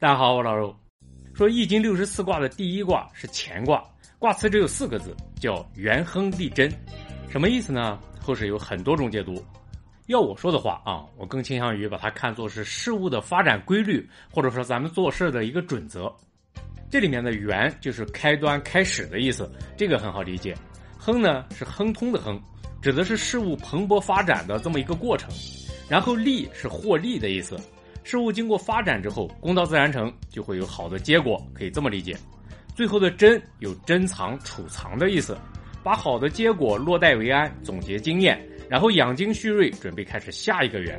大家好，我老肉。说《易经》六十四卦的第一卦是乾卦，卦辞只有四个字，叫元亨利贞。什么意思呢？后世有很多种解读。要我说的话啊，我更倾向于把它看作是事物的发展规律，或者说咱们做事的一个准则。这里面的“元”就是开端、开始的意思，这个很好理解。亨呢是亨通的亨，指的是事物蓬勃发展的这么一个过程。然后利是获利的意思，事物经过发展之后，功到自然成，就会有好的结果，可以这么理解。最后的珍有珍藏、储藏的意思，把好的结果落袋为安，总结经验。然后养精蓄锐，准备开始下一个圆。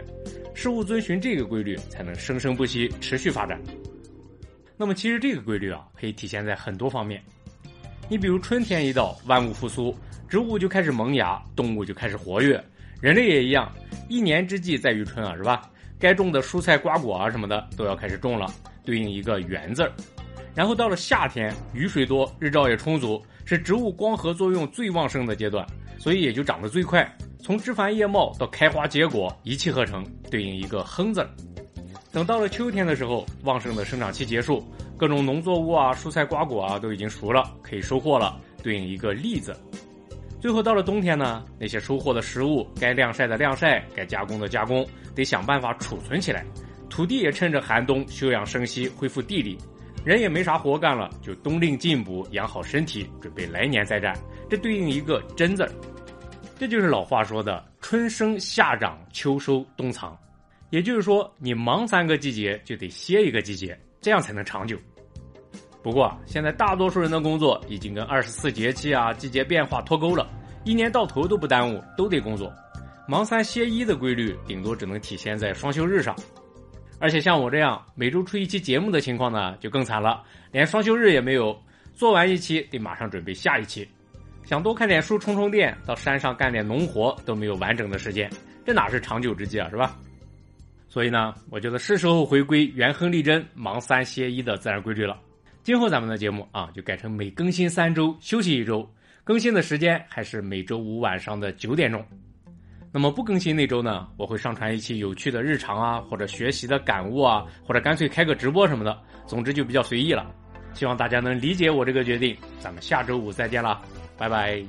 事物遵循这个规律，才能生生不息，持续发展。那么，其实这个规律啊，可以体现在很多方面。你比如春天一到，万物复苏，植物就开始萌芽，动物就开始活跃，人类也一样。一年之计在于春啊，是吧？该种的蔬菜瓜果啊什么的都要开始种了，对应一个园字儿。然后到了夏天，雨水多，日照也充足，是植物光合作用最旺盛的阶段，所以也就长得最快。从枝繁叶茂到开花结果，一气呵成，对应一个亨字。等到了秋天的时候，旺盛的生长期结束，各种农作物啊、蔬菜瓜果啊都已经熟了，可以收获了，对应一个利字。最后到了冬天呢，那些收获的食物，该晾晒的晾晒，该加工的加工，得想办法储存起来。土地也趁着寒冬休养生息，恢复地力。人也没啥活干了，就冬令进补，养好身体，准备来年再战。这对应一个真字。这就是老话说的“春生夏长秋收冬藏”，也就是说，你忙三个季节就得歇一个季节，这样才能长久。不过，现在大多数人的工作已经跟二十四节气啊、季节变化脱钩了，一年到头都不耽误，都得工作。忙三歇一的规律，顶多只能体现在双休日上。而且像我这样每周出一期节目的情况呢，就更惨了，连双休日也没有，做完一期得马上准备下一期。想多看点书、充充电，到山上干点农活都没有完整的时间，这哪是长久之计啊，是吧？所以呢，我觉得是时候回归元亨利贞、忙三歇一的自然规律了。今后咱们的节目啊，就改成每更新三周休息一周，更新的时间还是每周五晚上的九点钟。那么不更新那周呢，我会上传一期有趣的日常啊，或者学习的感悟啊，或者干脆开个直播什么的，总之就比较随意了。希望大家能理解我这个决定。咱们下周五再见了。拜拜。